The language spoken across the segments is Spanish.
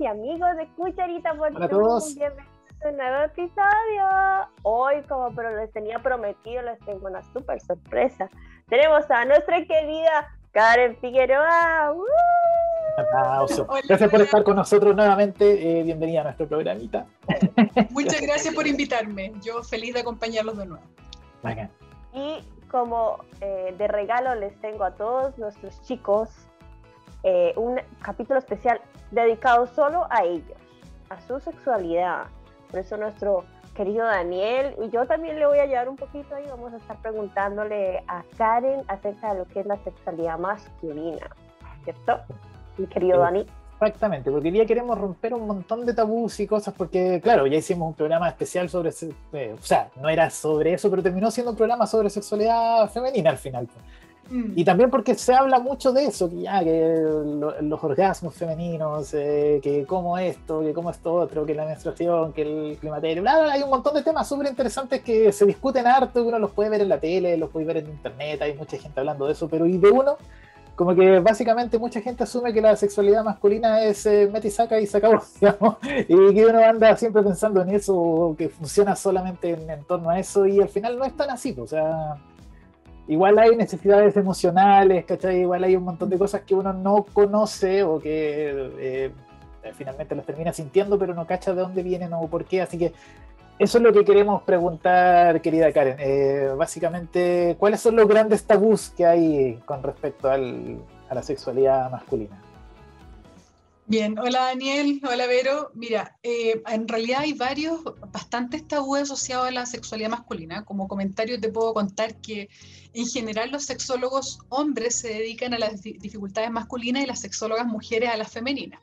Hola a todos. Bienvenidos a un nuevo episodio. Hoy, como pero les tenía prometido, les tengo una súper sorpresa. Tenemos a nuestra querida Karen Figueroa. ¡Uh! Gracias por estar con nosotros nuevamente. Eh, bienvenida a nuestro programita. Muchas gracias por invitarme. Yo feliz de acompañarlos de nuevo. Y como eh, de regalo les tengo a todos nuestros chicos eh, un capítulo especial dedicado solo a ellos a su sexualidad. Por eso nuestro querido Daniel, y yo también le voy a ayudar un poquito y vamos a estar preguntándole a Karen acerca de lo que es la sexualidad masculina, ¿cierto? Mi querido Dani. Exactamente, porque hoy día queremos romper un montón de tabús y cosas, porque claro, ya hicimos un programa especial sobre, eh, o sea, no era sobre eso, pero terminó siendo un programa sobre sexualidad femenina al final. Mm. Y también porque se habla mucho de eso, que ya, que los orgasmos femeninos, eh, que cómo esto, que cómo esto otro, que la menstruación, que el climaterio, bla, bla, hay un montón de temas súper interesantes que se discuten harto, que uno los puede ver en la tele, los puede ver en internet, hay mucha gente hablando de eso, pero y de uno, como que básicamente mucha gente asume que la sexualidad masculina es eh, mete y saca y se acabó, digamos, y que uno anda siempre pensando en eso, que funciona solamente en, en torno a eso, y al final no es tan así, o sea igual hay necesidades emocionales, ¿cachai? Igual hay un montón de cosas que uno no conoce o que eh, finalmente las termina sintiendo, pero no cacha de dónde vienen o por qué. Así que eso es lo que queremos preguntar, querida Karen. Eh, básicamente, ¿cuáles son los grandes tabús que hay con respecto a la sexualidad masculina? Bien, hola Daniel, hola Vero. Mira, eh, en realidad hay varios, bastantes tabúes asociados a la sexualidad masculina. Como comentario te puedo contar que en general los sexólogos hombres se dedican a las dificultades masculinas y las sexólogas mujeres a las femeninas.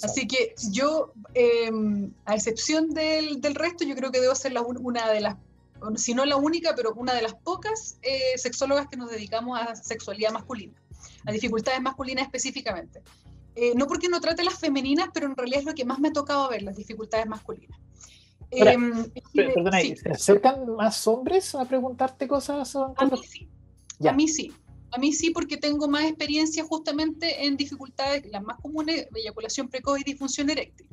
Así que yo, em, a excepción del, del, resto, yo creo que debo ser la, una de las, si no la única, pero una de las pocas eh, sexólogas que nos dedicamos a sexualidad masculina, a dificultades masculinas específicamente. Eh, no porque no trate las femeninas, pero en realidad es lo que más me ha tocado ver, las dificultades masculinas. Em, perdona, ¿se acercan más hombres a preguntarte cosas? A mí sí. A mí sí. A mí sí, porque tengo más experiencia justamente en dificultades, las más comunes, eyaculación precoz y disfunción eréctil.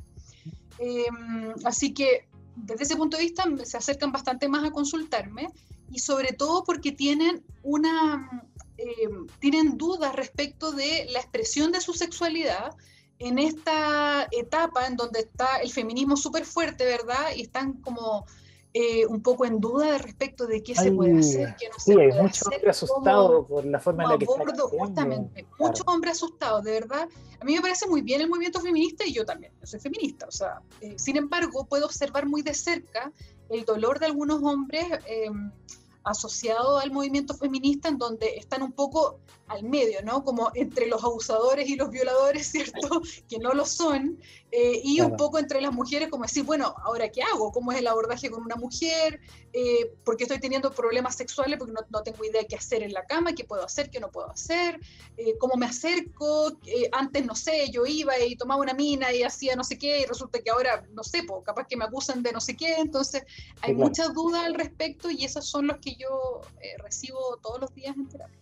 Em, así que desde ese punto de vista se acercan bastante más a consultarme y sobre todo porque tienen una em, tienen dudas respecto de la expresión de su sexualidad en esta etapa en donde está el feminismo súper fuerte, ¿verdad? Y están como eh, un poco en duda respecto de qué se puede hacer, qué no se puede hacer. Sí, hay muchos hombres asustados por la forma en la que abordo, Justamente, muchos hombres asustados, de verdad. A mí me parece muy bien el movimiento feminista y yo también, yo soy feminista, o sea, eh, sin embargo, puedo observar muy de cerca el dolor de algunos hombres. Asociado al movimiento feminista en donde están un poco al medio, ¿no? Como entre los abusadores y los violadores, ¿cierto? que no lo son, eh, y un poco entre las mujeres, como decir, bueno, ¿ahora qué hago? ¿Cómo es el abordaje con una mujer? Eh, ¿Por qué estoy teniendo problemas sexuales? Porque no, no, tengo idea qué hacer en la cama, qué puedo hacer, qué no puedo hacer, eh, cómo me acerco. antes, no sé, yo iba y tomaba una mina y hacía no sé qué, y resulta que ahora, no sé, pues, capaz que me acusan de no sé qué. Entonces, hay muchas dudas al respecto y esos son los que yo eh, recibo todos los días en terapia.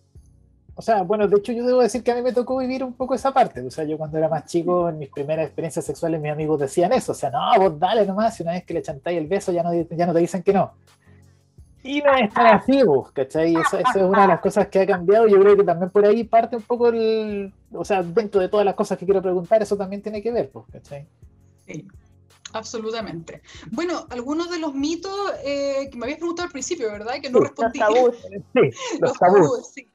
O sea, bueno, de hecho yo debo decir que a mí me tocó vivir un poco esa parte. O sea, yo cuando era más chico, en mis primeras experiencias sexuales, mis amigos decían eso. O sea, no, vos dale nomás, y una vez que le chantáis el beso ya no, ya no te dicen que no. Y no es tan así, vos, ¿cachai? Eso, eso, es una de las cosas que ha cambiado. Yo creo que también por ahí parte un poco el. O sea, dentro de todas las cosas que quiero preguntar, eso también tiene que ver, pues, ¿cachai? Sí. Absolutamente. Bueno, algunos de los mitos eh, que me habías preguntado al principio, ¿verdad? Que no respondí. Los tabús. Sí, los, tabús. sí.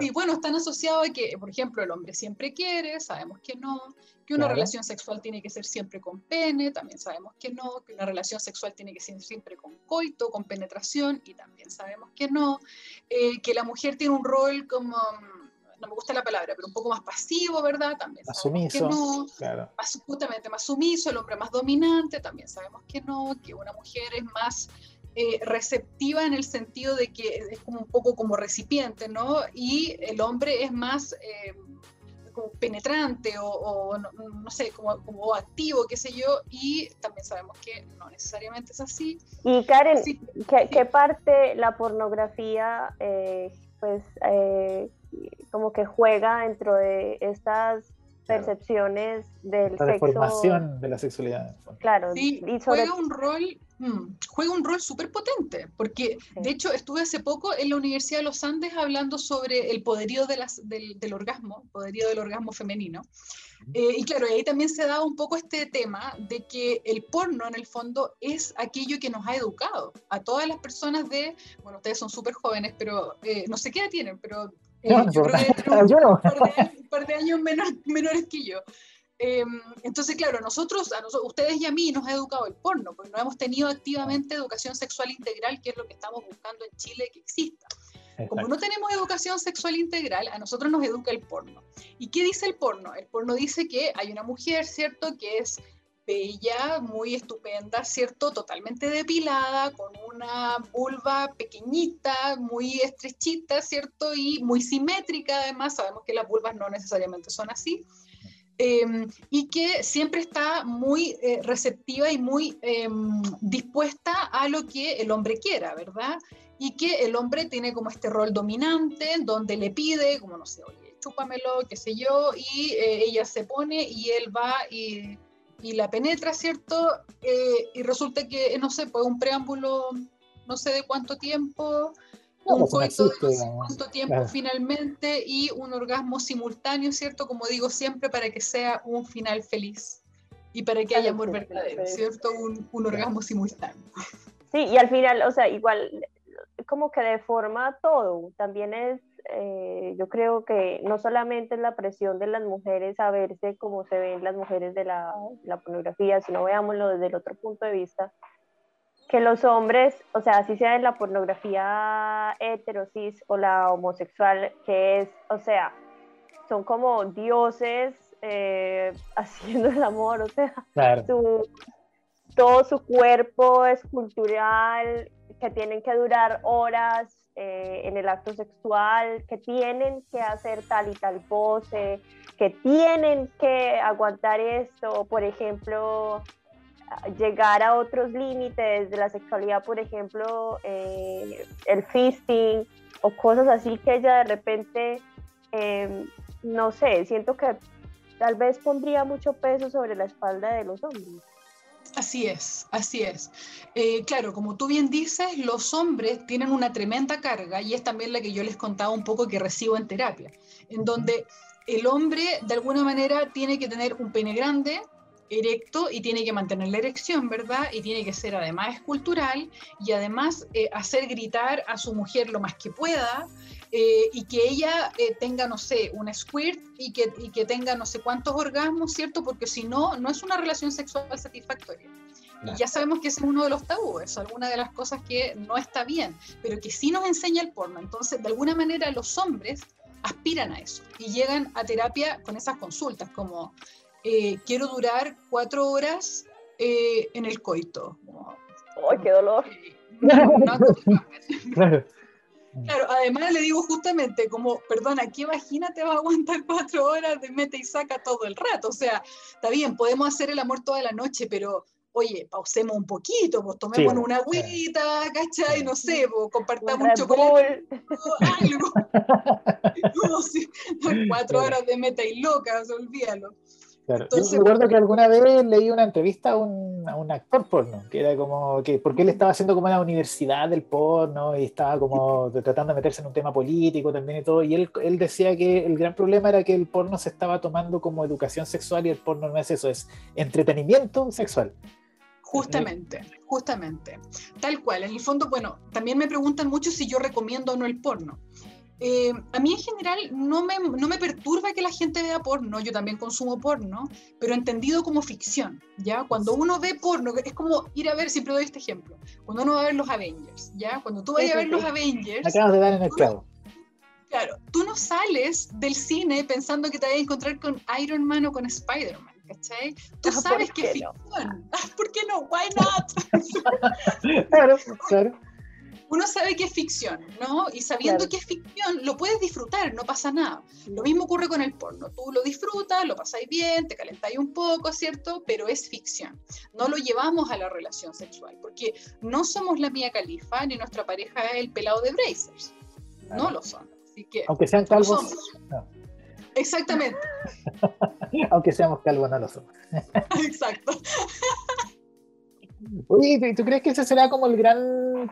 Y bueno, están asociados a que, por ejemplo, el hombre siempre quiere, sabemos que no, que una relación sexual tiene que ser siempre con pene, también sabemos que no, que una relación sexual tiene que ser siempre con coito, con penetración, y también sabemos que no, eh, que la mujer tiene un rol como, no me gusta la palabra, pero un poco más pasivo, ¿verdad? También más sabemos sumiso, que no, claro. más, justamente más sumiso, el hombre más dominante, también sabemos que no, que una mujer es más eh, receptiva en el sentido de que es como un poco como recipiente, ¿no? Y el hombre es más eh, como penetrante o, o no, no, sé, como, como, activo, qué sé yo, y también sabemos que no necesariamente es así. Y Karen, sí, ¿qué, sí. ¿qué, parte la pornografía, eh, pues, como que juega dentro de estas percepciones del la sexo. deformación de la sexualidad. Claro, sí, y sobre... juega un rol Hmm, juega un rol súper potente, porque sí. de hecho estuve hace poco en la Universidad de los Andes hablando sobre el poderío de las, del, del, orgasmo, poderío del orgasmo femenino. Eh, y claro, ahí también se daba un poco este tema de que el porno en el fondo es aquello que nos ha educado a todas las personas de, bueno, ustedes son súper jóvenes, pero eh, no sé qué edad tienen, pero eh, no, yo no, creo que no, yo no. un, par de, un par de años menor, menores que yo. Eh, entonces, claro, nosotros, a nosotros, ustedes y a mí nos ha educado el porno, porque no hemos tenido activamente educación sexual integral, que es lo que estamos buscando en Chile que exista. Exacto. Como no tenemos educación sexual integral, a nosotros nos educa el porno. ¿Y qué dice el porno? El porno dice que hay una mujer, ¿cierto?, que es bella, muy estupenda, ¿cierto? Totalmente depilada, con una vulva pequeñita, muy estrechita, ¿cierto? Y muy simétrica, además, sabemos que las vulvas no necesariamente son así. Eh, y que siempre está muy eh, receptiva y muy eh, dispuesta a lo que el hombre quiera, ¿verdad? Y que el hombre tiene como este rol dominante, donde le pide, como no sé, oye, chúpamelo, qué sé yo, y ella se pone y él va y, y la penetra, ¿cierto? y resulta que, no sé, pues un preámbulo, no sé de cuánto tiempo, un coito de no sé cuánto tiempo claro. finalmente y un orgasmo simultáneo, ¿cierto? Como digo siempre, para que sea un final feliz y para que claro, haya amor verdadero, ¿cierto? Un, un orgasmo simultáneo. Sí, y al final, o sea, igual como que deforma todo, también es, eh, yo creo que no solamente es la presión de las mujeres a verse como se ven las mujeres de la, la pornografía, sino veámoslo desde el otro punto de vista, que los hombres, o sea, así sea en la pornografía heterosis o la homosexual, que es, o sea, son como dioses eh, haciendo el amor, o sea, claro. su, todo su cuerpo es cultural, que tienen que durar horas eh, en el acto sexual, que tienen que hacer tal y tal pose, que tienen que aguantar esto, por ejemplo, llegar a otros límites de la sexualidad, por ejemplo, eh, el fisting o cosas así que ella de repente, eh, no sé, siento que tal vez pondría mucho peso sobre la espalda de los hombres. Así es, así es. Eh, claro, como tú bien dices, los hombres tienen una tremenda carga y es también la que yo les contaba un poco que recibo en terapia, en donde el hombre de alguna manera tiene que tener un pene grande, erecto y tiene que mantener la erección, ¿verdad? Y tiene que ser además escultural y además eh, hacer gritar a su mujer lo más que pueda eh, y que ella eh, tenga, no sé, un squirt y que, y que tenga no sé cuántos orgasmos, ¿cierto? Porque si no, no es una relación sexual satisfactoria. Y ya sabemos que ese es uno de los tabúes, es alguna de las cosas que no está bien, pero que sí nos enseña el porno. Entonces, de alguna manera, los hombres aspiran a eso y llegan a terapia con esas consultas, como eh, quiero durar cuatro horas eh, en el coito. ¡Ay, qué dolor! claro. Claro, además le digo justamente como, perdona, ¿qué vagina te va a aguantar cuatro horas de mete y saca todo el rato? O sea, está bien, podemos hacer el amor toda la noche, pero oye, pausemos un poquito, pues tomemos una agüita, ¿cachai? No sé, pues, compartamos un, chocolate, algo. no, sí, cuatro horas de meta y locas, olvídalo. Claro. Yo recuerdo que alguna vez leí una entrevista a un, a un, actor porno, que era como que, porque él estaba haciendo como una universidad del porno y estaba como tratando de meterse en un tema político también y todo, y él, él decía que el gran problema era que el porno se estaba tomando como educación sexual y el porno no es eso, es entretenimiento sexual. Justamente, justamente. Tal cual. En el fondo, bueno, también me preguntan mucho si yo recomiendo o no el porno. Eh, a mí en general no me, no me, perturba que la gente vea porno, yo también consumo porno, pero entendido como ficción, ¿ya? Cuando uno ve porno, es como ir a ver, siempre doy este ejemplo, cuando uno va a ver los Avengers, ¿ya? Cuando tú vayas a ver los Avengers... Acabas de dar en el clavo. Claro, tú no sales del cine pensando que te vas a encontrar con Iron Man o con Spider-Man. ¿cachai? Tú ah, sabes que es ficción. Ah, ¿Por qué no? ¿Why not? claro, claro. Uno sabe que es ficción, ¿no? Y sabiendo que es ficción, lo puedes disfrutar, no pasa nada. Lo mismo ocurre con el porno. Tú lo disfrutas, lo pasáis bien, te calentáis un poco, ¿cierto? Pero es ficción. No lo llevamos a la relación sexual, porque no somos la mía califa, ni nuestra pareja es el pelado de Brazers. No lo son. Así que, Aunque sean calvos. Exactamente. Aunque seamos calvos, no lo somos. Exacto. Oye, ¿tú crees que ese será como el gran,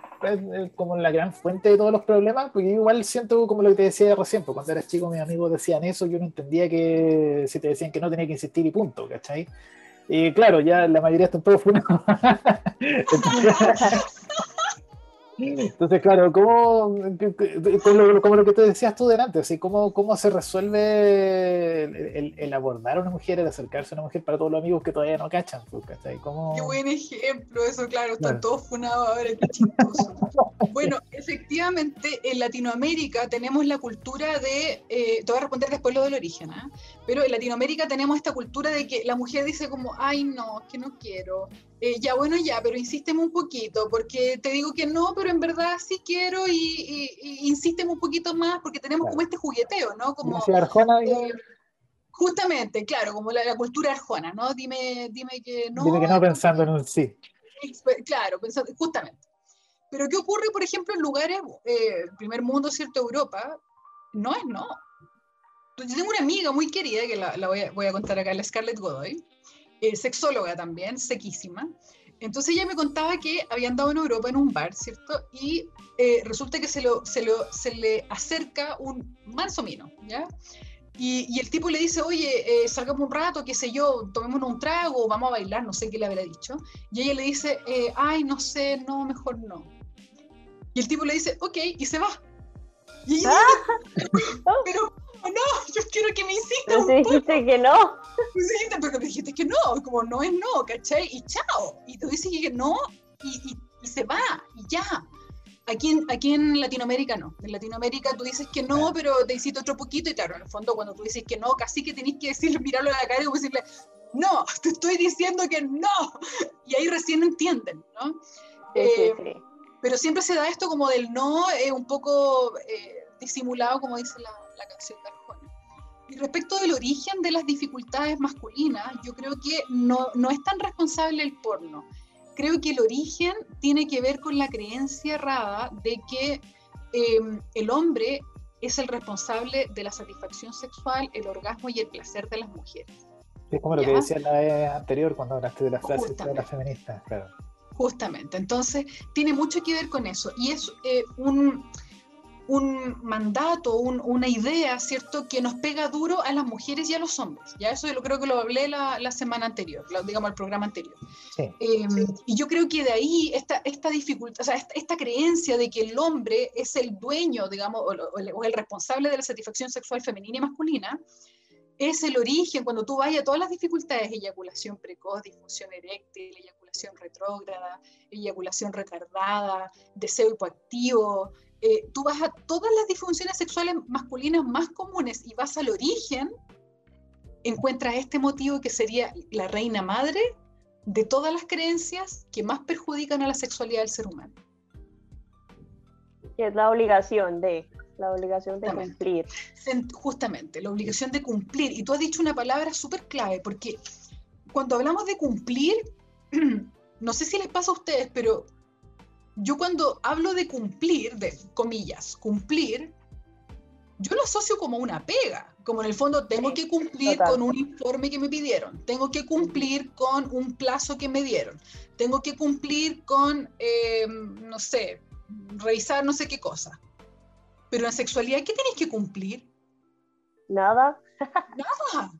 como la gran fuente de todos los problemas? Porque igual siento como lo que te decía recién, porque cuando eras chico mis amigos decían eso, yo no entendía que si te decían que no tenía que insistir y punto, ¿cachai? Y claro, ya la mayoría están todos funados. Entonces, claro, ¿cómo, como lo que tú decías tú delante, ¿cómo, cómo se resuelve el, abordar a una mujer, el acercarse a una mujer para todos los amigos que todavía no cachan? Pues, Qué buen ejemplo, eso, claro, están todos funados ahora, qué chistoso. bueno, efectivamente, en Latinoamérica tenemos la cultura de, eh, te voy a responder después lo del origen, ¿eh? pero en Latinoamérica tenemos esta cultura de que la mujer dice como, ay, no, que no quiero, eh, ya bueno, ya, pero insísteme un poquito, porque te digo que no, pero en verdad sí quiero y, insísteme un poquito más, porque tenemos como este jugueteo, ¿no? Como, Arjona, eh, justamente, claro, como la, cultura arjona, ¿no? Dime, dime que no. Dime que no pensando en un sí. Claro, pensando, justamente. Pero ¿qué ocurre, por ejemplo, en lugares, eh, primer mundo, ¿cierto? Europa, no es no. Yo tengo una amiga muy querida, que la, voy, a, voy, a, contar acá, la Scarlett Godoy, eh, sexóloga también, sequísima. Entonces ella me contaba que habían dado en Europa en un bar, ¿cierto? Y eh, resulta que se, lo, se, lo, se le acerca un manso mino, ¿ya? Y, y, el tipo le dice, oye, eh, salgamos un rato, qué sé yo, tomémonos un trago, vamos a bailar, no sé qué le habrá dicho. Y ella le dice, eh, ay, no sé, no, mejor no. Y el tipo le dice, ok, y se va. Y ella dice, pero no, yo quiero que me insista un dijiste que no. Sí, pero me dijiste que no, como no es no, ¿cachai? Y chao. Y tú dices que no, y, y, se va, y ya. Aquí en, aquí en Latinoamérica no. En Latinoamérica tú dices que no, pero te incito otro poquito, y claro, en el fondo cuando tú dices que no, casi que tenés que decirle, mirarlo a la cara y decirle, no, te estoy diciendo que no. Y ahí recién entienden, ¿no? Eh, pero siempre se da esto como del no, es un poco eh, disimulado, como dice la, la canción de Arjona. Y respecto del origen de las dificultades masculinas, yo creo que no, no es tan responsable el porno. Creo que el origen tiene que ver con la creencia errada de que em, el hombre es el responsable de la satisfacción sexual, el orgasmo y el placer de las mujeres. Es como lo que decía la vez anterior cuando hablaste de las frases de las feministas, claro. Justamente, entonces tiene mucho que ver con eso. Y es eh, un, un mandato, una idea, ¿cierto?, que nos pega duro a las mujeres y a los hombres. Ya eso yo creo que lo hablé la, la semana anterior, digamos, el programa anterior. Em, y yo creo que de ahí esta, esta dificultad, o sea, esta, creencia de que el hombre es el dueño, digamos, o, el, responsable de la satisfacción sexual femenina y masculina, es el origen, cuando tú vayas a todas las dificultades, eyaculación precoz, disfunción eréctil, eyaculación retrógrada, eyaculación retardada, deseo hipoactivo, eh, tú vas a todas las disfunciones sexuales masculinas más comunes y vas al origen, encuentras este motivo que sería la reina madre de todas las creencias que más perjudican a la sexualidad del ser humano. Que es la obligación de, la obligación de cumplir. Justamente, la obligación de cumplir. Y tú has dicho una palabra súper clave, porque cuando hablamos de cumplir, no sé si les pasa a ustedes, pero yo cuando hablo de cumplir, de comillas, cumplir, yo lo asocio como una pega, como en el fondo tengo que cumplir con un informe que me pidieron, tengo que cumplir con un plazo que me dieron, tengo que cumplir con, eh, no sé, revisar no sé qué cosa. Pero en sexualidad, ¿qué tenéis que cumplir? Nada. Nada.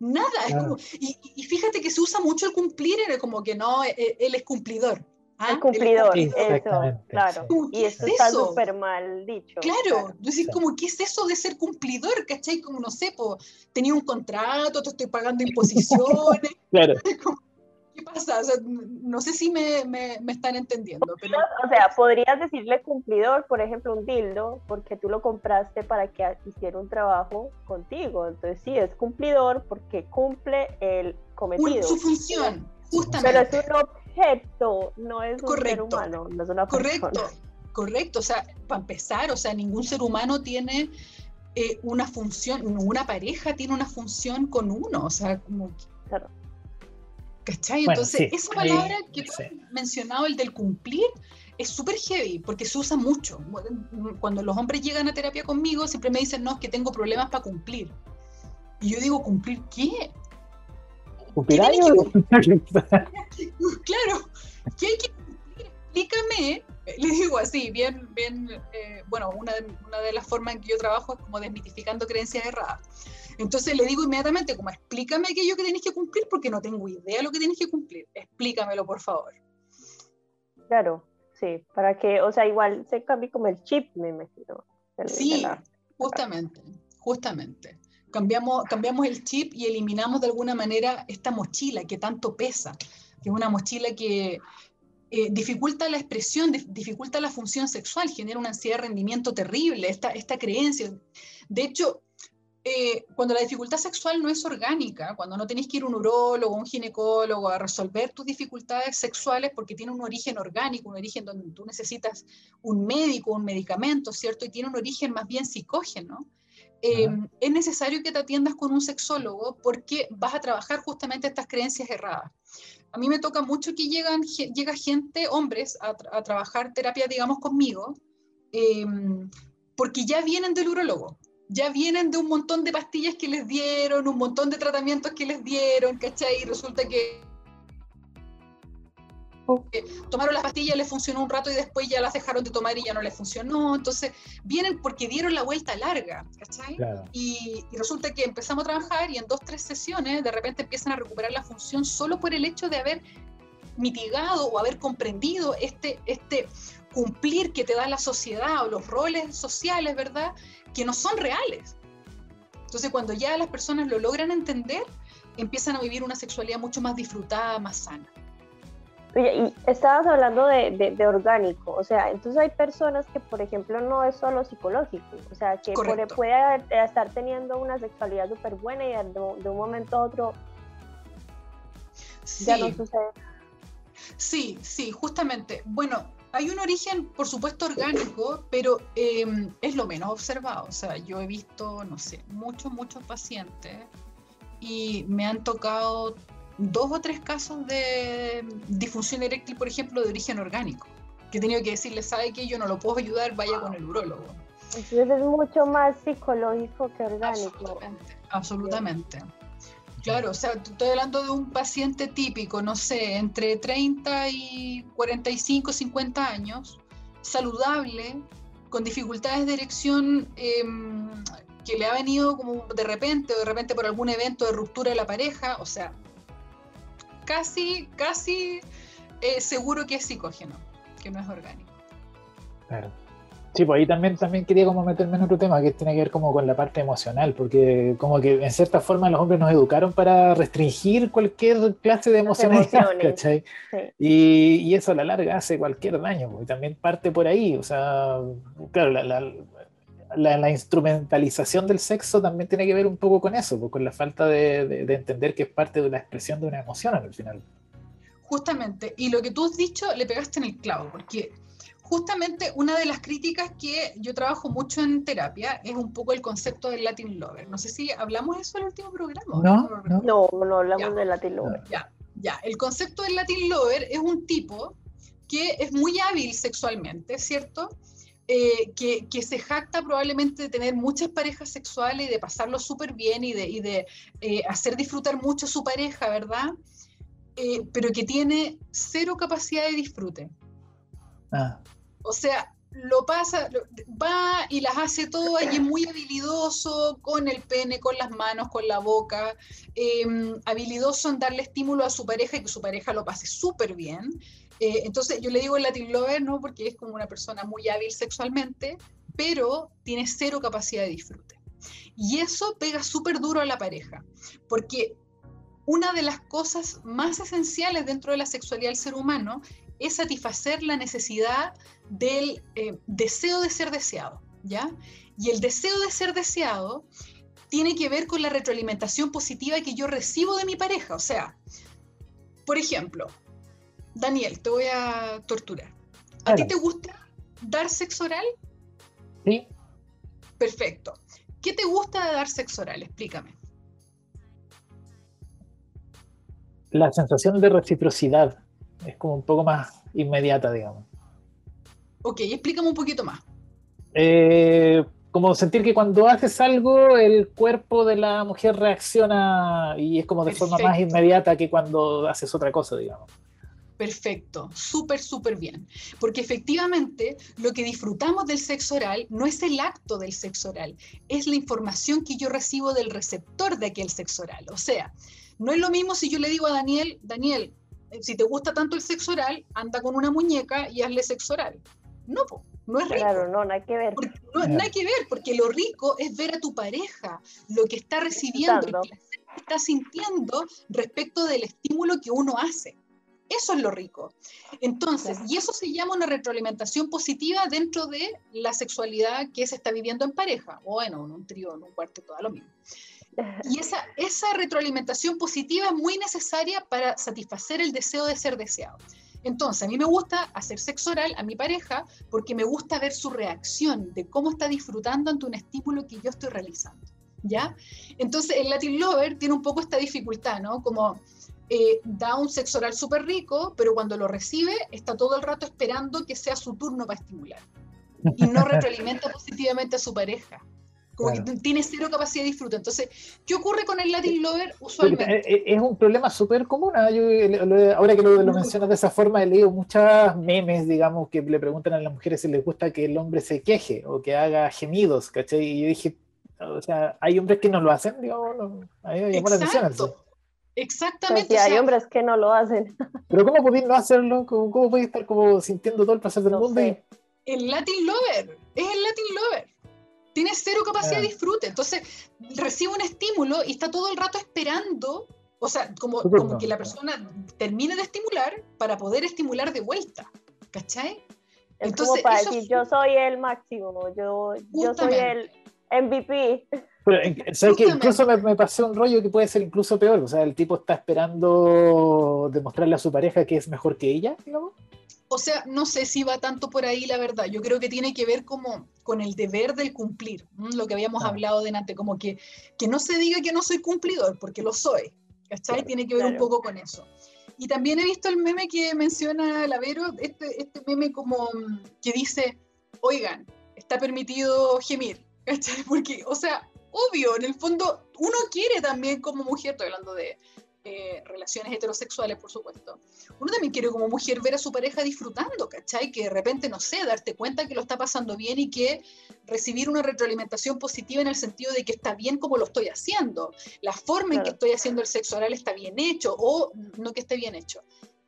Nada. y, fíjate que se usa mucho el cumplir, era como que no, e, e, él, es cumplidor. ¿Ah? El cumplidor, eso, claro. Y eso está súper mal dicho. Claro, claro. como, ¿qué es eso de ser cumplidor? ¿Cachai? Como, no sé, tenía un contrato, te estoy pagando imposiciones. claro. ¿Qué pasa? no sé si me, me, están entendiendo. Pero... O sea, podrías decirle cumplidor, por ejemplo, un dildo, porque tú lo compraste para que hiciera un trabajo contigo. Entonces, sí, es cumplidor porque cumple el cometido. Su función, justamente. Pero es un objeto, no es un ser humano, no es una Correcto, correcto. O sea, para empezar, o sea, ningún ser humano tiene eh, una función, una pareja tiene una función con uno. O sea, como. Claro ¿Cachai? Entonces, esa palabra que he mencionado, el del cumplir, es súper heavy porque se usa mucho. Cuando los hombres llegan a terapia conmigo, siempre me dicen, no, es que tengo problemas para cumplir. Y yo digo, ¿cumplir qué? ¿Cumplir años? claro, ¿qué hay que cumplir? Explícame. Le digo así, bien, bien, eh, bueno, una una de las formas en que yo trabajo es como desmitificando creencias erradas entonces le digo inmediatamente, como explícame aquello que tenés que cumplir porque no tengo idea de lo que tienes que cumplir. Explícamelo, por favor. Claro, sí, para que, o sea, igual se cambie como el chip, me imagino. sí, justamente, justamente. Cambiamos, el chip y eliminamos de alguna manera esta mochila que tanto pesa, que es una mochila que, eh, dificulta la expresión, dificulta la función sexual, genera una ansiedad de rendimiento terrible, esta, esta creencia. De hecho, eh, cuando la dificultad sexual no es orgánica, cuando no tenés que ir a un urólogo, un ginecólogo a resolver tus dificultades sexuales porque tiene un origen orgánico, un origen donde tú necesitas un médico, un medicamento, ¿cierto? Y tiene un origen más bien psicógeno. Eh, es necesario que te atiendas con un sexólogo porque vas a trabajar justamente estas creencias erradas. A mí me toca mucho que llegan, llega gente, hombres, a, trabajar terapia, digamos, conmigo, eh, porque ya vienen del urólogo ya vienen de un montón de pastillas que les dieron, un montón de tratamientos que les dieron, ¿cachai? Y resulta que tomaron las pastillas, les funcionó un rato y después ya las dejaron de tomar y ya no les funcionó. Entonces, vienen porque dieron la vuelta larga, ¿cachai? Y, y, resulta que empezamos a trabajar y en dos, tres sesiones de repente empiezan a recuperar la función solo por el hecho de haber mitigado o haber comprendido este, este cumplir que te da la sociedad o los roles sociales, ¿verdad? Que no son reales. Entonces, cuando ya las personas lo logran entender, empiezan a vivir una sexualidad mucho más disfrutada, más sana. Oye, y estabas hablando de, de, orgánico, o sea, entonces hay personas que, por ejemplo, no es solo psicológico, o sea, que puede estar teniendo una sexualidad súper buena y de, de, un momento a otro ya no sucede. Sí, sí, justamente. Bueno, hay un origen, por supuesto, orgánico, pero em, es lo menos observado. O sea, yo he visto, no sé, muchos, muchos pacientes y me han tocado dos o tres casos de disfunción eréctil, por ejemplo, de origen orgánico, que he tenido que decirle, sabe que yo no lo puedo ayudar, vaya con el urólogo. Entonces es mucho más psicológico que orgánico. Absolutamente. absolutamente. Claro, o sea, estoy hablando de un paciente típico, no sé, entre 30 y 45, 50 años, saludable, con dificultades de erección em, que le ha venido como de repente o de repente por algún evento de ruptura de la pareja, o sea, casi, casi eh, seguro que es psicógeno, que no es orgánico. Claro. Sí, pues ahí también, también quería como meterme en otro tema que tiene que ver como con la parte emocional, porque como que en cierta forma los hombres nos educaron para restringir cualquier clase de emocionalidad, ¿cachai? Y, y, eso a la larga hace cualquier daño, y también parte por ahí, o sea, claro, la, la, la, instrumentalización del sexo también tiene que ver un poco con eso, pues, con la falta de, de, de entender que es parte de la expresión de una emoción al final. Justamente, y lo que tú has dicho le pegaste en el clavo, porque justamente una de las críticas que yo trabajo mucho en terapia es un poco el concepto del Latin Lover. No sé si hablamos de eso en el último programa. No, no, no, hablamos del Latin Lover. Ya, Ya, el concepto del Latin Lover es un tipo que es muy hábil sexualmente, ¿cierto? Eh, que, que, se jacta probablemente de tener muchas parejas sexuales y de pasarlo súper bien y de, y de eh, hacer disfrutar mucho a su pareja, ¿verdad? Eh, pero que tiene cero capacidad de disfrute. Ah. O sea, lo pasa, va y las hace todas y es muy habilidoso con el pene, con las manos, con la boca, em, habilidoso en darle estímulo a su pareja y que su pareja lo pase súper bien. Eh, entonces yo le digo Latin Lover, ¿no? Porque es como una persona muy hábil sexualmente, pero tiene cero capacidad de disfrute. Y eso pega súper duro a la pareja, porque una de las cosas más esenciales dentro de la sexualidad del ser humano es satisfacer la necesidad del eh, deseo de ser deseado, ¿ya? Y el deseo de ser deseado tiene que ver con la retroalimentación positiva que yo recibo de mi pareja. O sea, por ejemplo, Daniel, te voy a torturar. ¿A ti te gusta dar sexo oral? Sí. Perfecto. ¿Qué te gusta de dar sexo oral? Explícame. La sensación de reciprocidad es como un poco más inmediata, digamos. Ok, explícame un poquito más. Eh, como sentir que cuando haces algo, el cuerpo de la mujer reacciona y es como de forma más inmediata que cuando haces otra cosa, digamos. Perfecto, súper, súper bien. Porque efectivamente lo que disfrutamos del sexo oral no es el acto del sexo oral, es la información que yo recibo del receptor de aquel sexo oral. O sea, no es lo mismo si yo le digo a Daniel, Daniel, eh, si te gusta tanto el sexo oral, anda con una muñeca y hazle sexo oral. No, no es rico. Claro, no, nada que ver. no, nada que ver, porque lo rico es ver a tu pareja, lo que está recibiendo, lo que está sintiendo respecto del estímulo que uno hace. Eso es lo rico. Entonces, y eso se llama una retroalimentación positiva dentro de la sexualidad que se está viviendo en pareja, o bueno, en un trío, en un cuarto, todo lo mismo. Y esa, esa retroalimentación positiva es muy necesaria para satisfacer el deseo de ser deseado. Entonces, a mí me gusta hacer sexo oral a mi pareja porque me gusta ver su reacción de cómo está disfrutando ante un estímulo que yo estoy realizando. ¿Ya? Entonces, el Latin Lover tiene un poco esta dificultad, ¿no? Como eh, da un sexo oral súper rico, pero cuando lo recibe está todo el rato esperando que sea su turno para estimular. Y no retroalimenta positivamente a su pareja. Como que tiene cero capacidad de disfrute. Entonces, ¿qué ocurre con el Latin Lover usualmente? Eh, eh, es un problema súper común. ¿ah? ahora que lo, lo, mencionas de esa forma, he leído muchas memes, digamos, que le preguntan a las mujeres si les gusta que el hombre se queje o que haga gemidos, ¿cachai? Y yo dije, o sea, hay hombres que no lo hacen, digamos, a mí me llamó la atención. Exactamente. hay hombres que no lo hacen. Pero ¿cómo podéis no hacerlo? ¿Cómo, cómo estar como sintiendo todo el placer del mundo? El Latin Lover, es el Latin Lover. Tiene cero capacidad de ah. disfrute. Entonces, recibe un estímulo y está todo el rato esperando, o sea, como, como que la persona termine de estimular para poder estimular de vuelta. ¿Cachai? Entonces, como para decir, yo soy el máximo, yo, yo soy el MVP. Pero, que incluso me, pasó un rollo que puede ser incluso peor. O sea, el tipo está esperando demostrarle a su pareja que es mejor que ella, O sea, no sé si va tanto por ahí, la verdad. Yo creo que tiene que ver como con el deber del cumplir, lo que habíamos ah. hablado delante, como que, que no se diga que no soy cumplidor, porque lo soy. ¿Cachai? tiene que ver un poco con eso. Y también he visto el meme que menciona Lavero, este, este meme como mm, que dice, oigan, está permitido gemir. ¿Cachai? Porque, o sea, obvio, en el fondo uno quiere también como mujer, estoy hablando de eh, relaciones heterosexuales, por supuesto, uno también quiere como mujer ver a su pareja disfrutando, ¿cachai? Que de repente, no sé, darte cuenta que lo está pasando bien y que recibir una retroalimentación positiva en el sentido de que está bien como lo estoy haciendo, la forma en que estoy haciendo el sexo oral está bien hecho o no que esté bien hecho.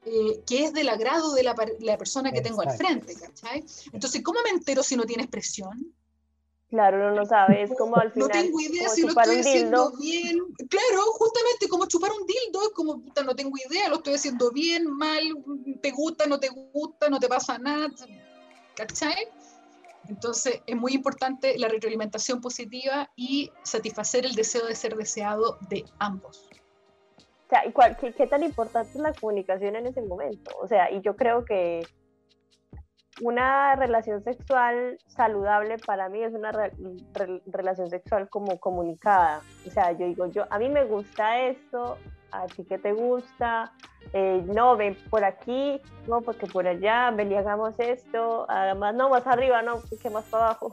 Eh, que es del agrado de la, la persona que tengo al frente, ¿cachai? Entonces, ¿cómo me entero si no tienes presión? Claro, uno no sabe, es como al final. No tengo idea si lo estoy haciendo bien. Claro, justamente como chupar un dildo, es como, puta, no tengo idea, lo estoy haciendo bien, mal, te gusta, no te gusta, no te pasa nada. ¿Cachai? Entonces es muy importante la retroalimentación positiva y satisfacer el deseo de ser deseado de ambos. O sea, ¿y qué, qué tan importante es la comunicación en ese momento? O sea, y yo creo que una relación sexual saludable para mí es una relación sexual como comunicada. O sea, yo digo, yo a mí me gusta esto, a ti que te gusta, eh, no, ven por aquí, no, porque por allá, ven y hagamos esto, además, no, más arriba, no, que más para abajo.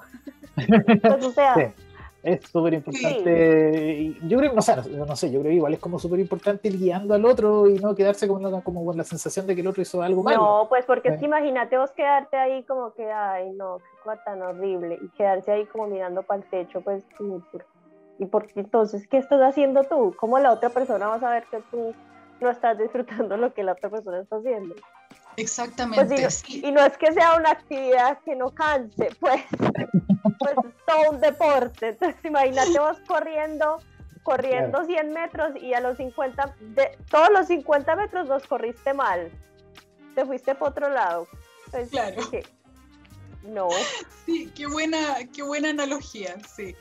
pues, o sea, es súper importante. Yo creo, no, sé, no sé, yo creo que igual es como súper importante ir guiando al otro y no quedarse como, como con la sensación de que el otro hizo algo malo. No, pues porque es que imagínate vos quedarte ahí como que, ay, no, qué cosa tan horrible, y quedarse ahí como mirando para el techo, pues, y porque entonces, ¿qué estás haciendo tú? ¿Cómo la otra persona va a saber que tú no estás disfrutando lo que la otra persona está haciendo? Exactamente. Pues y, no, es que sea una actividad que no canse, pues, pues es todo un deporte. Entonces imagínate vos corriendo, corriendo 100 metros y a los 50, de, todos los 50 metros los corriste mal. Te fuiste por otro lado. Pues, claro. no. Sí, qué buena, qué buena analogía, sí.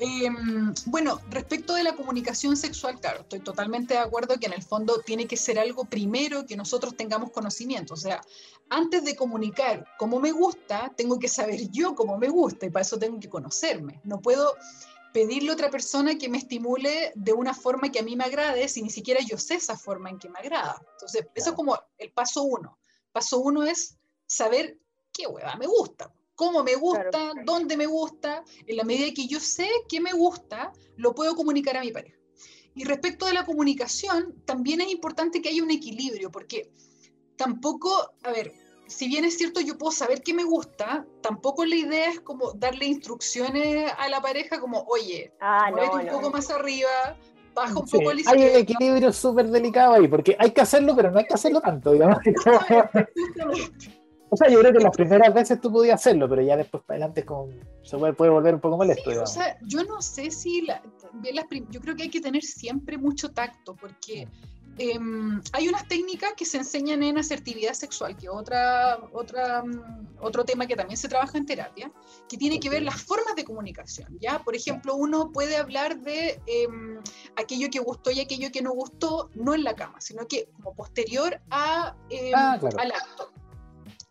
Em, bueno, respecto de la comunicación sexual, claro, estoy totalmente de acuerdo que en el fondo tiene que ser algo primero que nosotros tengamos conocimiento. O sea, antes de comunicar cómo me gusta, tengo que saber yo cómo me gusta y para eso tengo que conocerme. No puedo pedirle a otra persona que me estimule de una forma que a mí me agrade si ni siquiera yo sé esa forma en que me agrada. Entonces, eso es como el paso uno. Paso uno es saber qué hueva me gusta cómo me gusta, dónde me gusta, en la medida que yo sé qué me gusta, lo puedo comunicar a mi pareja. Y respecto de la comunicación, también es importante que haya un equilibrio, porque tampoco, a ver, si bien es cierto yo puedo saber qué me gusta, tampoco la idea es como darle instrucciones a la pareja como, oye, ah, un poco más arriba, baja un poco izquierda. Hay un equilibrio súper delicado ahí, porque hay que hacerlo, pero no hay que hacerlo tanto, digamos. O sea, yo creo que las primeras veces tú podías hacerlo, pero ya después para adelante con, se puede, volver un poco molesto. Sí, o sea, yo no sé si, la, yo creo que hay que tener siempre mucho tacto, porque em, hay unas técnicas que se enseñan en asertividad sexual, que otra, otra, mm, otro tema que también se trabaja en terapia, que tiene que ver las formas de comunicación. ¿ya? Por ejemplo, uno puede hablar de em, aquello que gustó y aquello que no gustó, no en la cama, sino que como posterior a, ah, al acto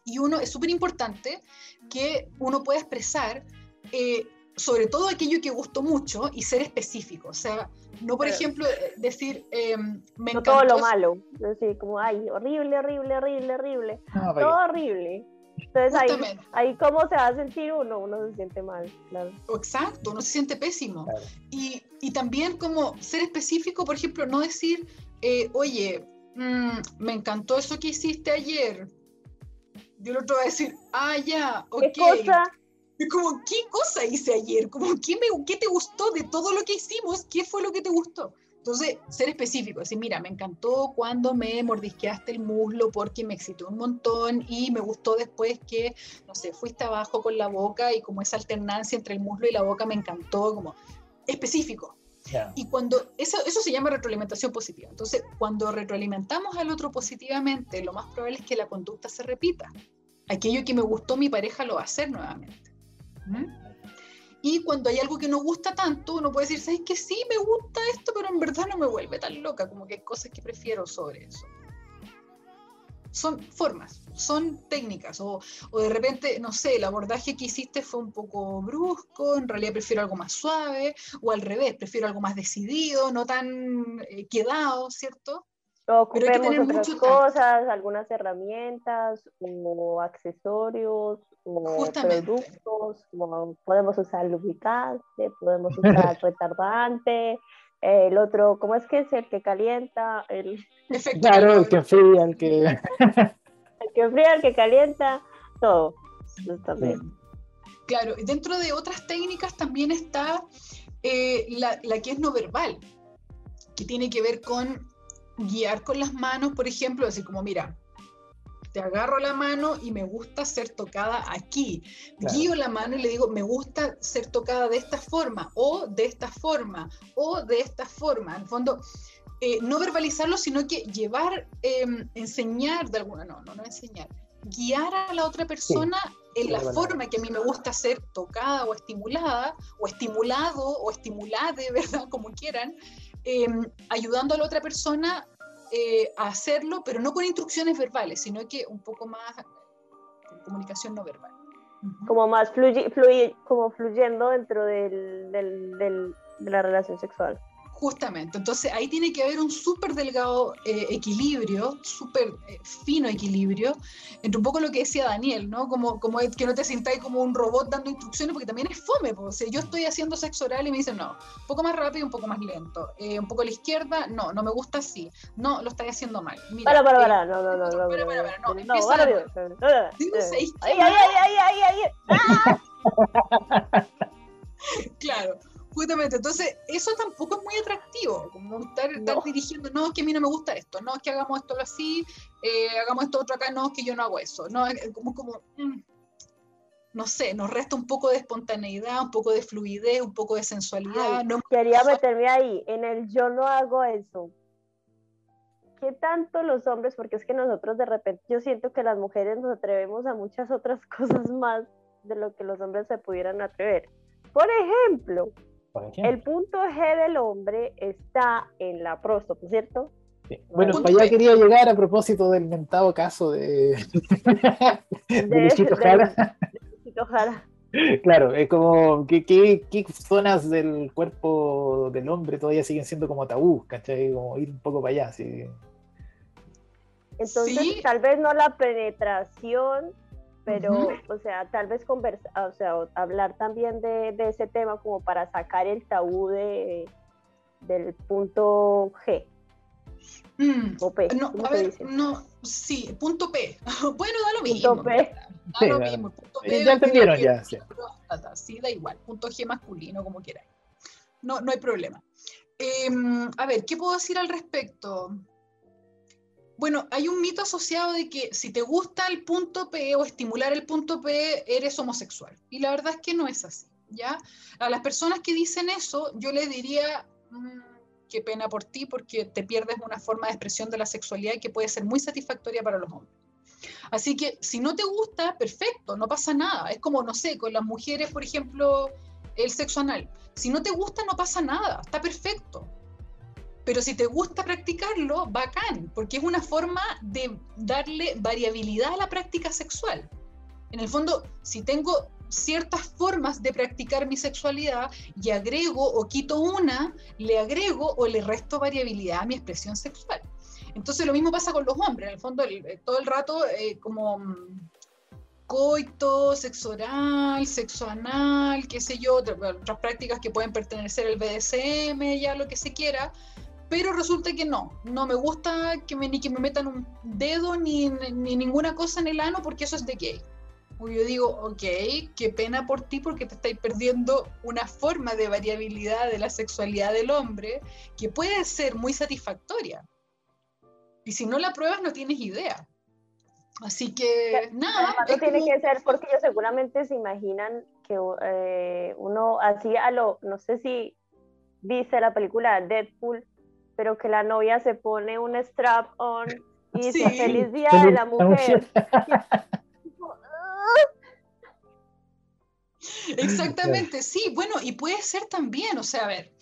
y uno es súper importante que uno pueda expresar eh, sobre todo aquello que gustó mucho y ser específico. O sea, no por ejemplo decir, eh, me no todo lo malo, decir como, ay, horrible, horrible, horrible, horrible, todo horrible. Entonces ahí, ahí cómo se va a sentir uno, uno se siente mal, claro. Exacto, uno se siente pésimo. Y, y, también como ser específico, por ejemplo, no decir, eh, oye, mm, me encantó eso que hiciste ayer, yo el otro va a decir, ah, ya, ok. ¿Qué cosa? Como, ¿qué cosa hice ayer? Como, ¿qué, me, ¿qué te gustó de todo lo que hicimos? ¿Qué fue lo que te gustó? Entonces, ser específico, decir, mira, me encantó cuando me mordisqueaste el muslo porque me excitó un montón y me gustó después que, no sé, fuiste abajo con la boca y como esa alternancia entre el muslo y la boca me encantó, como específico. Y cuando eso, eso se llama retroalimentación positiva. Entonces, cuando retroalimentamos al otro positivamente, lo más probable es que la conducta se repita. Aquello que me gustó mi pareja lo va a hacer nuevamente. ¿Mm? Y cuando hay algo que no gusta tanto, uno puede decir, ¿sabes que sí me gusta esto, pero en verdad no me vuelve tan loca, como que hay cosas que prefiero sobre eso son formas, son técnicas, o, de repente, no sé, el abordaje que hiciste fue un poco brusco, en realidad prefiero algo más suave, o al revés, prefiero algo más decidido, no tan eh, quedado, ¿cierto? O ocupemos otras cosas, algunas herramientas, o accesorios, o productos, podemos usar lubricante, podemos usar retardante, el otro, ¿cómo es que es el que calienta? El... Claro, el que fría, el que... el que fría, el que calienta, todo. También. Claro, dentro de otras técnicas también está eh, la, la que es no verbal, que tiene que ver con guiar con las manos, por ejemplo, decir como, mira, te agarro la mano y me gusta ser tocada aquí. Guío la mano y le digo, me gusta ser tocada de esta forma, o de esta forma, o de esta forma. En el fondo, eh, no verbalizarlo, sino que llevar, em, enseñar de alguna, no, no, no enseñar, guiar a la otra persona en la forma que a mí me gusta ser tocada o estimulada, o estimulado o estimulade, ¿verdad? Como quieran, em, ayudando a la otra persona eh, hacerlo, pero no con instrucciones verbales, sino que un poco más comunicación no verbal. Como más como fluyendo dentro del, del, de la relación sexual. Justamente, entonces ahí tiene que haber un súper delgado eh, equilibrio, súper eh, fino equilibrio, entre un poco lo que decía Daniel, ¿no? Como, como que no te sintáis como un robot dando instrucciones, porque también es fome, o sea, yo estoy haciendo sexo oral y me dicen, no, un poco más rápido, un poco más lento, eh, un poco a la izquierda, no, no me gusta así, no, lo estáis haciendo mal. Mira, para, para, para, no, no, no, no, para, para, para, no, no, para, ahí, ahí, ahí, ahí, ahí, Claro. Justamente, entonces eso tampoco es muy atractivo, como estar, dirigiendo, no, es que a mí no me gusta esto, no, es que hagamos esto así, eh, hagamos esto otro acá, no, es que yo no hago eso, no, como, como mm, no sé, nos resta un poco de espontaneidad, un poco de fluidez, un poco de sensualidad. no quería meterme ahí, en el yo no hago eso. ¿Qué tanto los hombres, porque es que nosotros de repente, yo siento que las mujeres nos atrevemos a muchas otras cosas más de lo que los hombres se pudieran atrever? Por ejemplo, el punto G del hombre está en la próstata, ¿cierto? Bueno, para allá quería llegar a propósito del mentado caso de, de, Jara. Claro, es como ¿qué, qué, zonas del cuerpo del hombre todavía siguen siendo como tabú, ¿cachai? Como ir un poco para allá, sí. Entonces, tal vez no la penetración pero, o sea, tal vez conversar, o sea, hablar también de, de, ese tema como para sacar el tabú de, del punto G. Mm, o P. No, a ver, no, sí, punto P. bueno, da lo mismo. Punto P. Da lo mismo. Punto P, ya entendieron ya. Sí. sí, da igual. Punto G masculino, como quieras. No, no hay problema. Eh, a ver, ¿qué puedo decir al respecto? Bueno, hay un mito asociado de que si te gusta el punto P o estimular el punto P, eres homosexual. Y la verdad es que no es así, ¿ya? A las personas que dicen eso, yo les diría, mm, qué pena por ti, porque te pierdes una forma de expresión de la sexualidad que puede ser muy satisfactoria para los hombres. Así que si no te gusta, perfecto, no pasa nada. Es como, no sé, con las mujeres, por ejemplo, el sexo anal. Si no te gusta, no pasa nada, está perfecto. Pero si te gusta practicarlo, bacán, porque es una forma de darle variabilidad a la práctica sexual. En el fondo, si tengo ciertas formas de practicar mi sexualidad y agrego o quito una, le agrego o le resto variabilidad a mi expresión sexual. Entonces lo mismo pasa con los hombres, en el fondo todo el rato eh, como mm, coito, sexo oral, sexo anal, qué sé yo, otras prácticas que pueden pertenecer al BDSM, ya lo que se quiera, pero resulta que no, no me gusta que me, ni que me metan un dedo ni, ni ninguna cosa en el ano porque eso es de gay. yo digo, ok, qué pena por ti porque te estáis perdiendo una forma de variabilidad de la sexualidad del hombre que puede ser muy satisfactoria. Y si no la pruebas no tienes idea. Así que nada. No tiene que ser porque ellos seguramente se imaginan que eh, uno así a lo, no sé si viste la película Deadpool, pero que la novia se pone un strap on y dice feliz día de la mujer. Exactamente, sí, bueno, y puede ser también, o sea, a ver,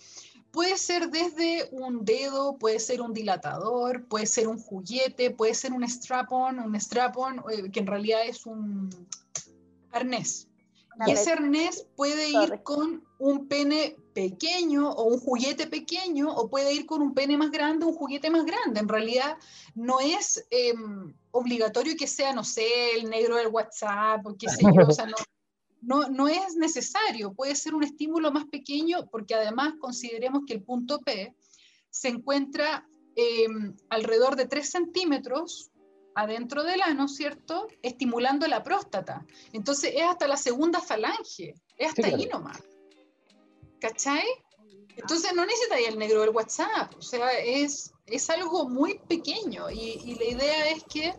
puede ser desde un dedo, puede ser un dilatador, puede ser un juguete, puede ser un strap-on, un strap-on, eh, que en realidad es un arnés. Y ese arnés puede ir con un pene pequeño o un juguete pequeño o puede ir con un pene más grande o un juguete más grande. En realidad no es em, obligatorio que sea, no sé, el negro del WhatsApp o qué sé yo, o sea, no, no, es necesario, puede ser un estímulo más pequeño porque además consideremos que el punto P se encuentra em, alrededor de 3 centímetros adentro del ano, ¿cierto? Estimulando la próstata. Entonces es hasta la segunda falange, es hasta ahí nomás. ¿Cachai? Entonces no necesitáis el negro del WhatsApp, o sea, es, es algo muy pequeño y, la idea es que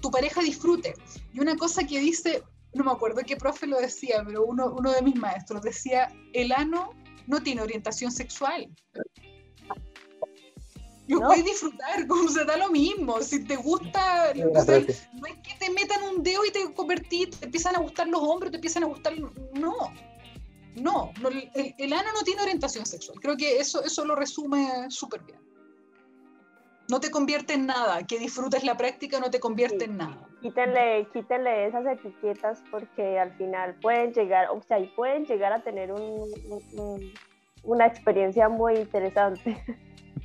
tu pareja disfrute. Y una cosa que dice, no me acuerdo qué profe lo decía, pero uno, uno de mis maestros decía, el ano no tiene orientación sexual. Lo puedes disfrutar, como se da lo mismo. Si te gusta, no es que te metan un dedo y te convertís, te empiezan a gustar los hombres, te empiezan a gustar. No, no, el, ano no tiene orientación sexual. Creo que eso, eso lo resume súper bien. No te convierte en nada. Que disfrutes la práctica no te convierte en nada. Quítenle, quítenle esas etiquetas porque al final pueden llegar, o sea, pueden llegar a tener un, una experiencia muy interesante.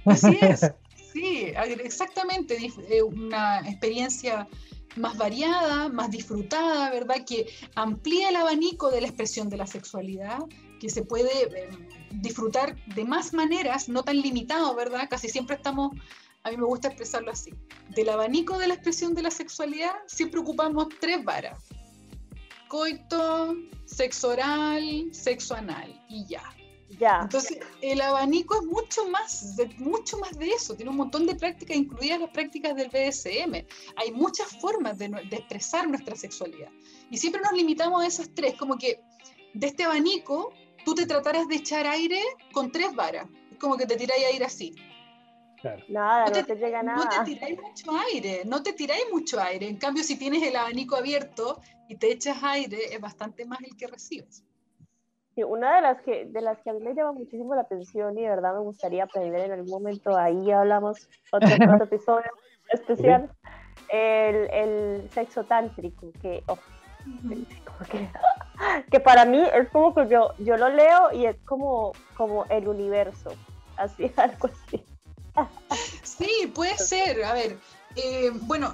Así es, sí, exactamente, eh, una experiencia más variada, más disfrutada, ¿verdad? Que amplía el abanico de la expresión de la sexualidad, que se puede eh, disfrutar de más maneras, no tan limitado, ¿verdad? Casi siempre estamos, a mí me gusta expresarlo así, del abanico de la expresión de la sexualidad siempre ocupamos tres varas. Coito, sexo oral, sexo anal y ya. Entonces, el abanico es mucho más, de, mucho más de eso, tiene un montón de prácticas, incluidas las prácticas del BDSM. Hay muchas formas de, expresar nuestra sexualidad. Y siempre nos limitamos a esas tres, como que de este abanico tú te trataras de echar aire con tres varas. Es como que te tiráis aire así. Nada, no te, llega nada. No te tiráis mucho aire, no te tiráis mucho aire. En cambio, si tienes el abanico abierto y te echas aire, es bastante más el que recibes. Sí, una de las que de las que a mí me llama muchísimo la atención y de verdad me gustaría aprender en algún momento, ahí hablamos otro, episodio especial, el, el, sexo tántrico, que, oh, que, que, para mí es como que yo, yo lo leo y es como, como el universo, así, algo así. Sí, puede ser, a ver, eh, bueno,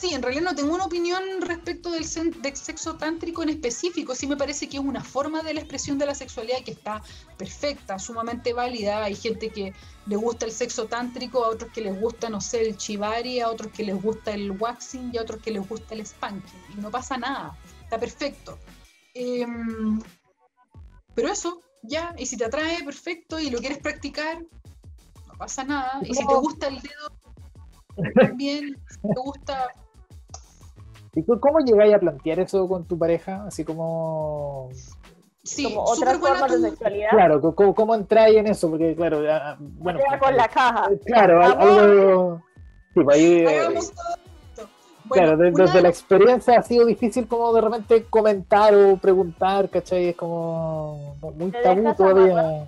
Sí, en realidad no tengo una opinión respecto del, sexo tántrico en específico. Sí me parece que es una forma de la expresión de la sexualidad que está perfecta, sumamente válida. Hay gente que le gusta el sexo tántrico, a otros que les gusta, no sé, el chivari, a otros que les gusta el waxing y a otros que les gusta el spanking. Y no pasa nada, está perfecto. Em, pero eso, ya, y si te atrae, perfecto, y lo quieres practicar, no pasa nada. Y si te gusta el dedo, también, si te gusta ¿Y cómo llegáis a plantear eso con tu pareja? Así como... Sí, como otras formas de sexualidad. Claro, ¿cómo, cómo entráis en eso? Porque, claro, bueno... con la caja. Claro, algo... Sí, pues ahí, eh, claro, desde la experiencia ha sido difícil como de repente comentar o preguntar, ¿cachai? Es como muy tabú todavía.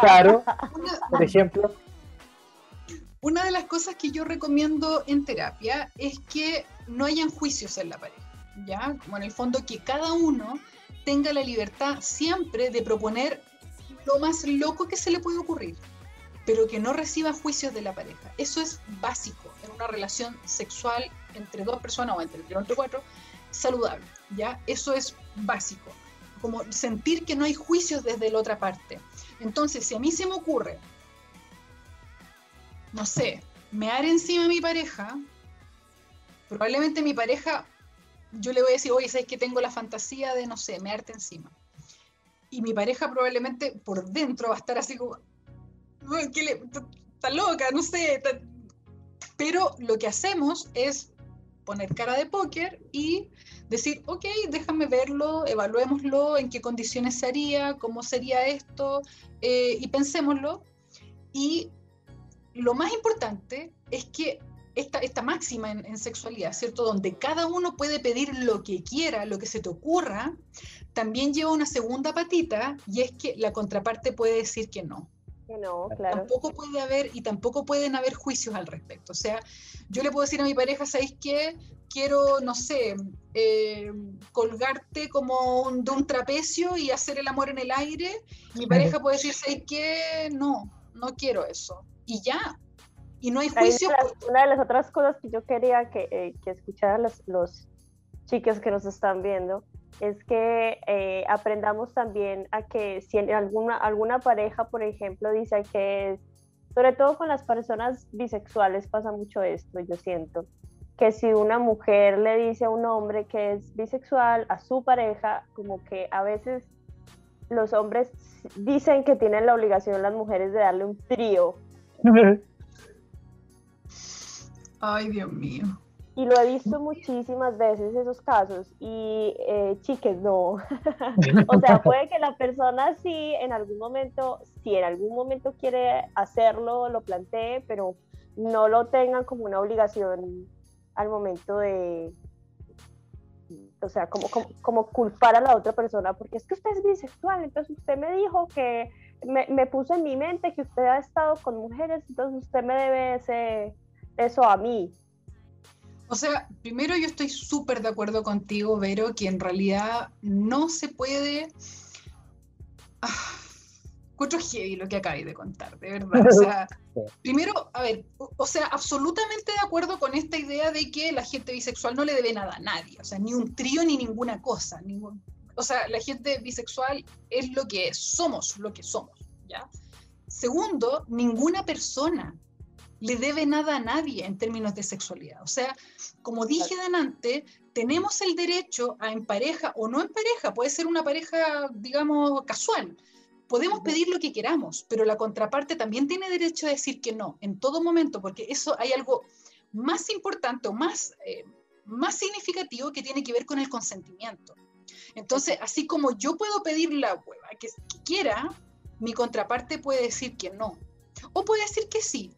Claro, por ejemplo. Una de las cosas que yo recomiendo en terapia es que no hayan juicios en la pareja, ¿ya? Como en el fondo que cada uno tenga la libertad siempre de proponer lo más loco que se le puede ocurrir, pero que no reciba juicios de la pareja. Eso es básico en una relación sexual entre dos personas o entre, entre cuatro, saludable, ¿ya? Eso es básico, como sentir que no hay juicios desde la otra parte. Entonces, si a mí se me ocurre no sé, mear encima a mi pareja, probablemente mi pareja, yo le voy a decir, oye, ¿sabes que tengo la fantasía de, no sé, mearte encima? Y mi pareja probablemente por dentro va a estar así como, ¿qué le, está loca, no sé. Pero lo que hacemos es poner cara de póker y decir, ok, déjame verlo, evaluémoslo, en qué condiciones se haría, cómo sería esto, eh, y pensémoslo. Y lo más importante es que esta, esta máxima en, sexualidad, ¿cierto? Donde cada uno puede pedir lo que quiera, lo que se te ocurra, también lleva una segunda patita y es que la contraparte puede decir que no. Que no, claro. Tampoco puede haber y tampoco pueden haber juicios al respecto. O sea, yo le puedo decir a mi pareja, ¿sabéis qué? Quiero, no sé, eh, colgarte como de un trapecio y hacer el amor en el aire. Mi pareja puede decir, ¿sabéis qué? No, no quiero eso y ya. Y no hay juicio. Una de, las, otras cosas que yo quería que, eh, que escucharan los, los chicos que nos están viendo es que eh, aprendamos también a que si en alguna, alguna pareja, por ejemplo, dice que es, sobre todo con las personas bisexuales pasa mucho esto, yo siento, que si una mujer le dice a un hombre que es bisexual, a su pareja, como que a veces los hombres dicen que tienen la obligación las mujeres de darle un trío Ay, Dios mío. Y lo he visto muchísimas veces esos casos y eh, chiques, no. o sea, puede que la persona sí en algún momento, si en algún momento quiere hacerlo, lo plantee, pero no lo tengan como una obligación al momento de, o sea, como, como, como culpar a la otra persona, porque es que usted es bisexual, entonces usted me dijo que me, me puso en mi mente que usted ha estado con mujeres, entonces usted me debe ese, eso a mí. O sea, primero yo estoy súper de acuerdo contigo, Vero, que en realidad no se puede... Ah, encuentro heavy lo que acabé de contar, de verdad. O sea, primero, a ver, o, sea, absolutamente de acuerdo con esta idea de que la gente bisexual no le debe nada a nadie, o sea, ni un trío ni ninguna cosa. Ningún, o sea, la gente bisexual es lo que es, somos lo que somos, ¿ya? Segundo, ninguna persona le debe nada a nadie en términos de sexualidad. O sea, como dije delante, tenemos el derecho a en pareja o no en pareja, puede ser una pareja, digamos, casual. Podemos pedir lo que queramos, pero la contraparte también tiene derecho a decir que no en todo momento, porque eso hay algo más importante o más, eh, más significativo que tiene que ver con el consentimiento. Entonces, así como yo puedo pedir la hueva que quiera, mi contraparte puede decir que no. O puede decir que sí,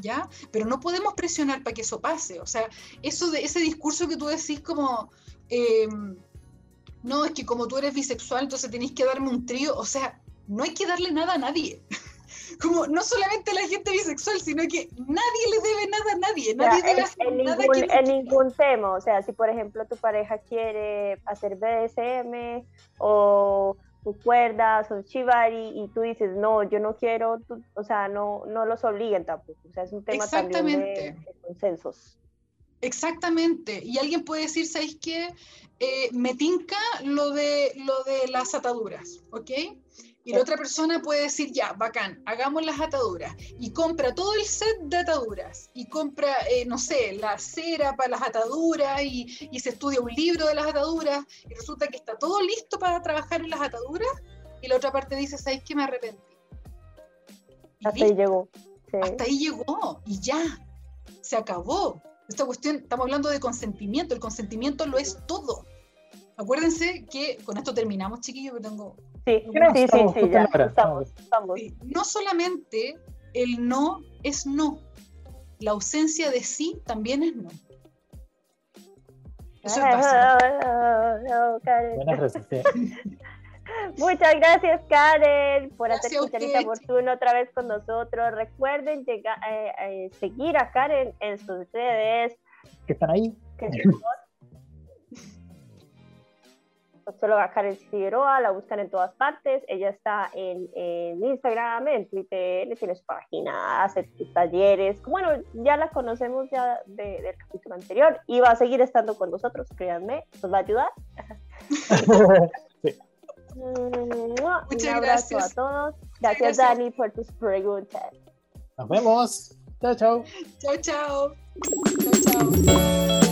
¿ya? Pero no podemos presionar para que eso pase. O sea, eso de ese discurso que tú decís como, em, no, es que como tú eres bisexual, entonces tenéis que darme un trío. O sea, no hay que darle nada a nadie. Como no solamente la gente bisexual, sino que nadie le debe nada a nadie. Nadie debe hacer en, nada ningún, en ningún tema. O sea, si por ejemplo tu pareja quiere hacer BDSM o cuerdas o chivari y tú dices, no, yo no quiero, o sea, no, no los obliguen tampoco. O sea, es un tema también de, consensos. Exactamente. Y alguien puede decir, ¿sabéis qué? Eh, me tinca lo de, lo de las ataduras, ¿ok? Y la otra persona puede decir, ya, bacán, hagamos las ataduras. Y compra todo el set de ataduras. Y compra, eh, no sé, la cera para las ataduras. Y, y, se estudia un libro de las ataduras. Y resulta que está todo listo para trabajar en las ataduras. Y la otra parte dice, ¿sabes qué? Me arrepentí. Hasta ahí llegó. Hasta ahí llegó. Y ya. Se acabó. Esta cuestión, estamos hablando de consentimiento. El consentimiento lo es todo. Acuérdense que con esto terminamos, chiquillos, que tengo Sí, sí, sí, ya, estamos, No solamente el no es no, la ausencia de sí también es no. Eso es Muchas gracias, Karen, por hacer cucharita oportuno otra vez con nosotros. Recuerden llegar, eh, eh, seguir a Karen en sus redes. Que están ahí. Que solo a Karen Figueroa, la buscan en todas partes. Ella está en, Instagram, en Twitter, tiene su página, hace talleres. Bueno, ya la conocemos ya del capítulo anterior y va a seguir estando con nosotros, créanme, nos va a ayudar. Muchas Un abrazo gracias. a todos. Gracias, Dani, por tus preguntas. Nos vemos. Chao, chao. Chao, chao. Chao, chao.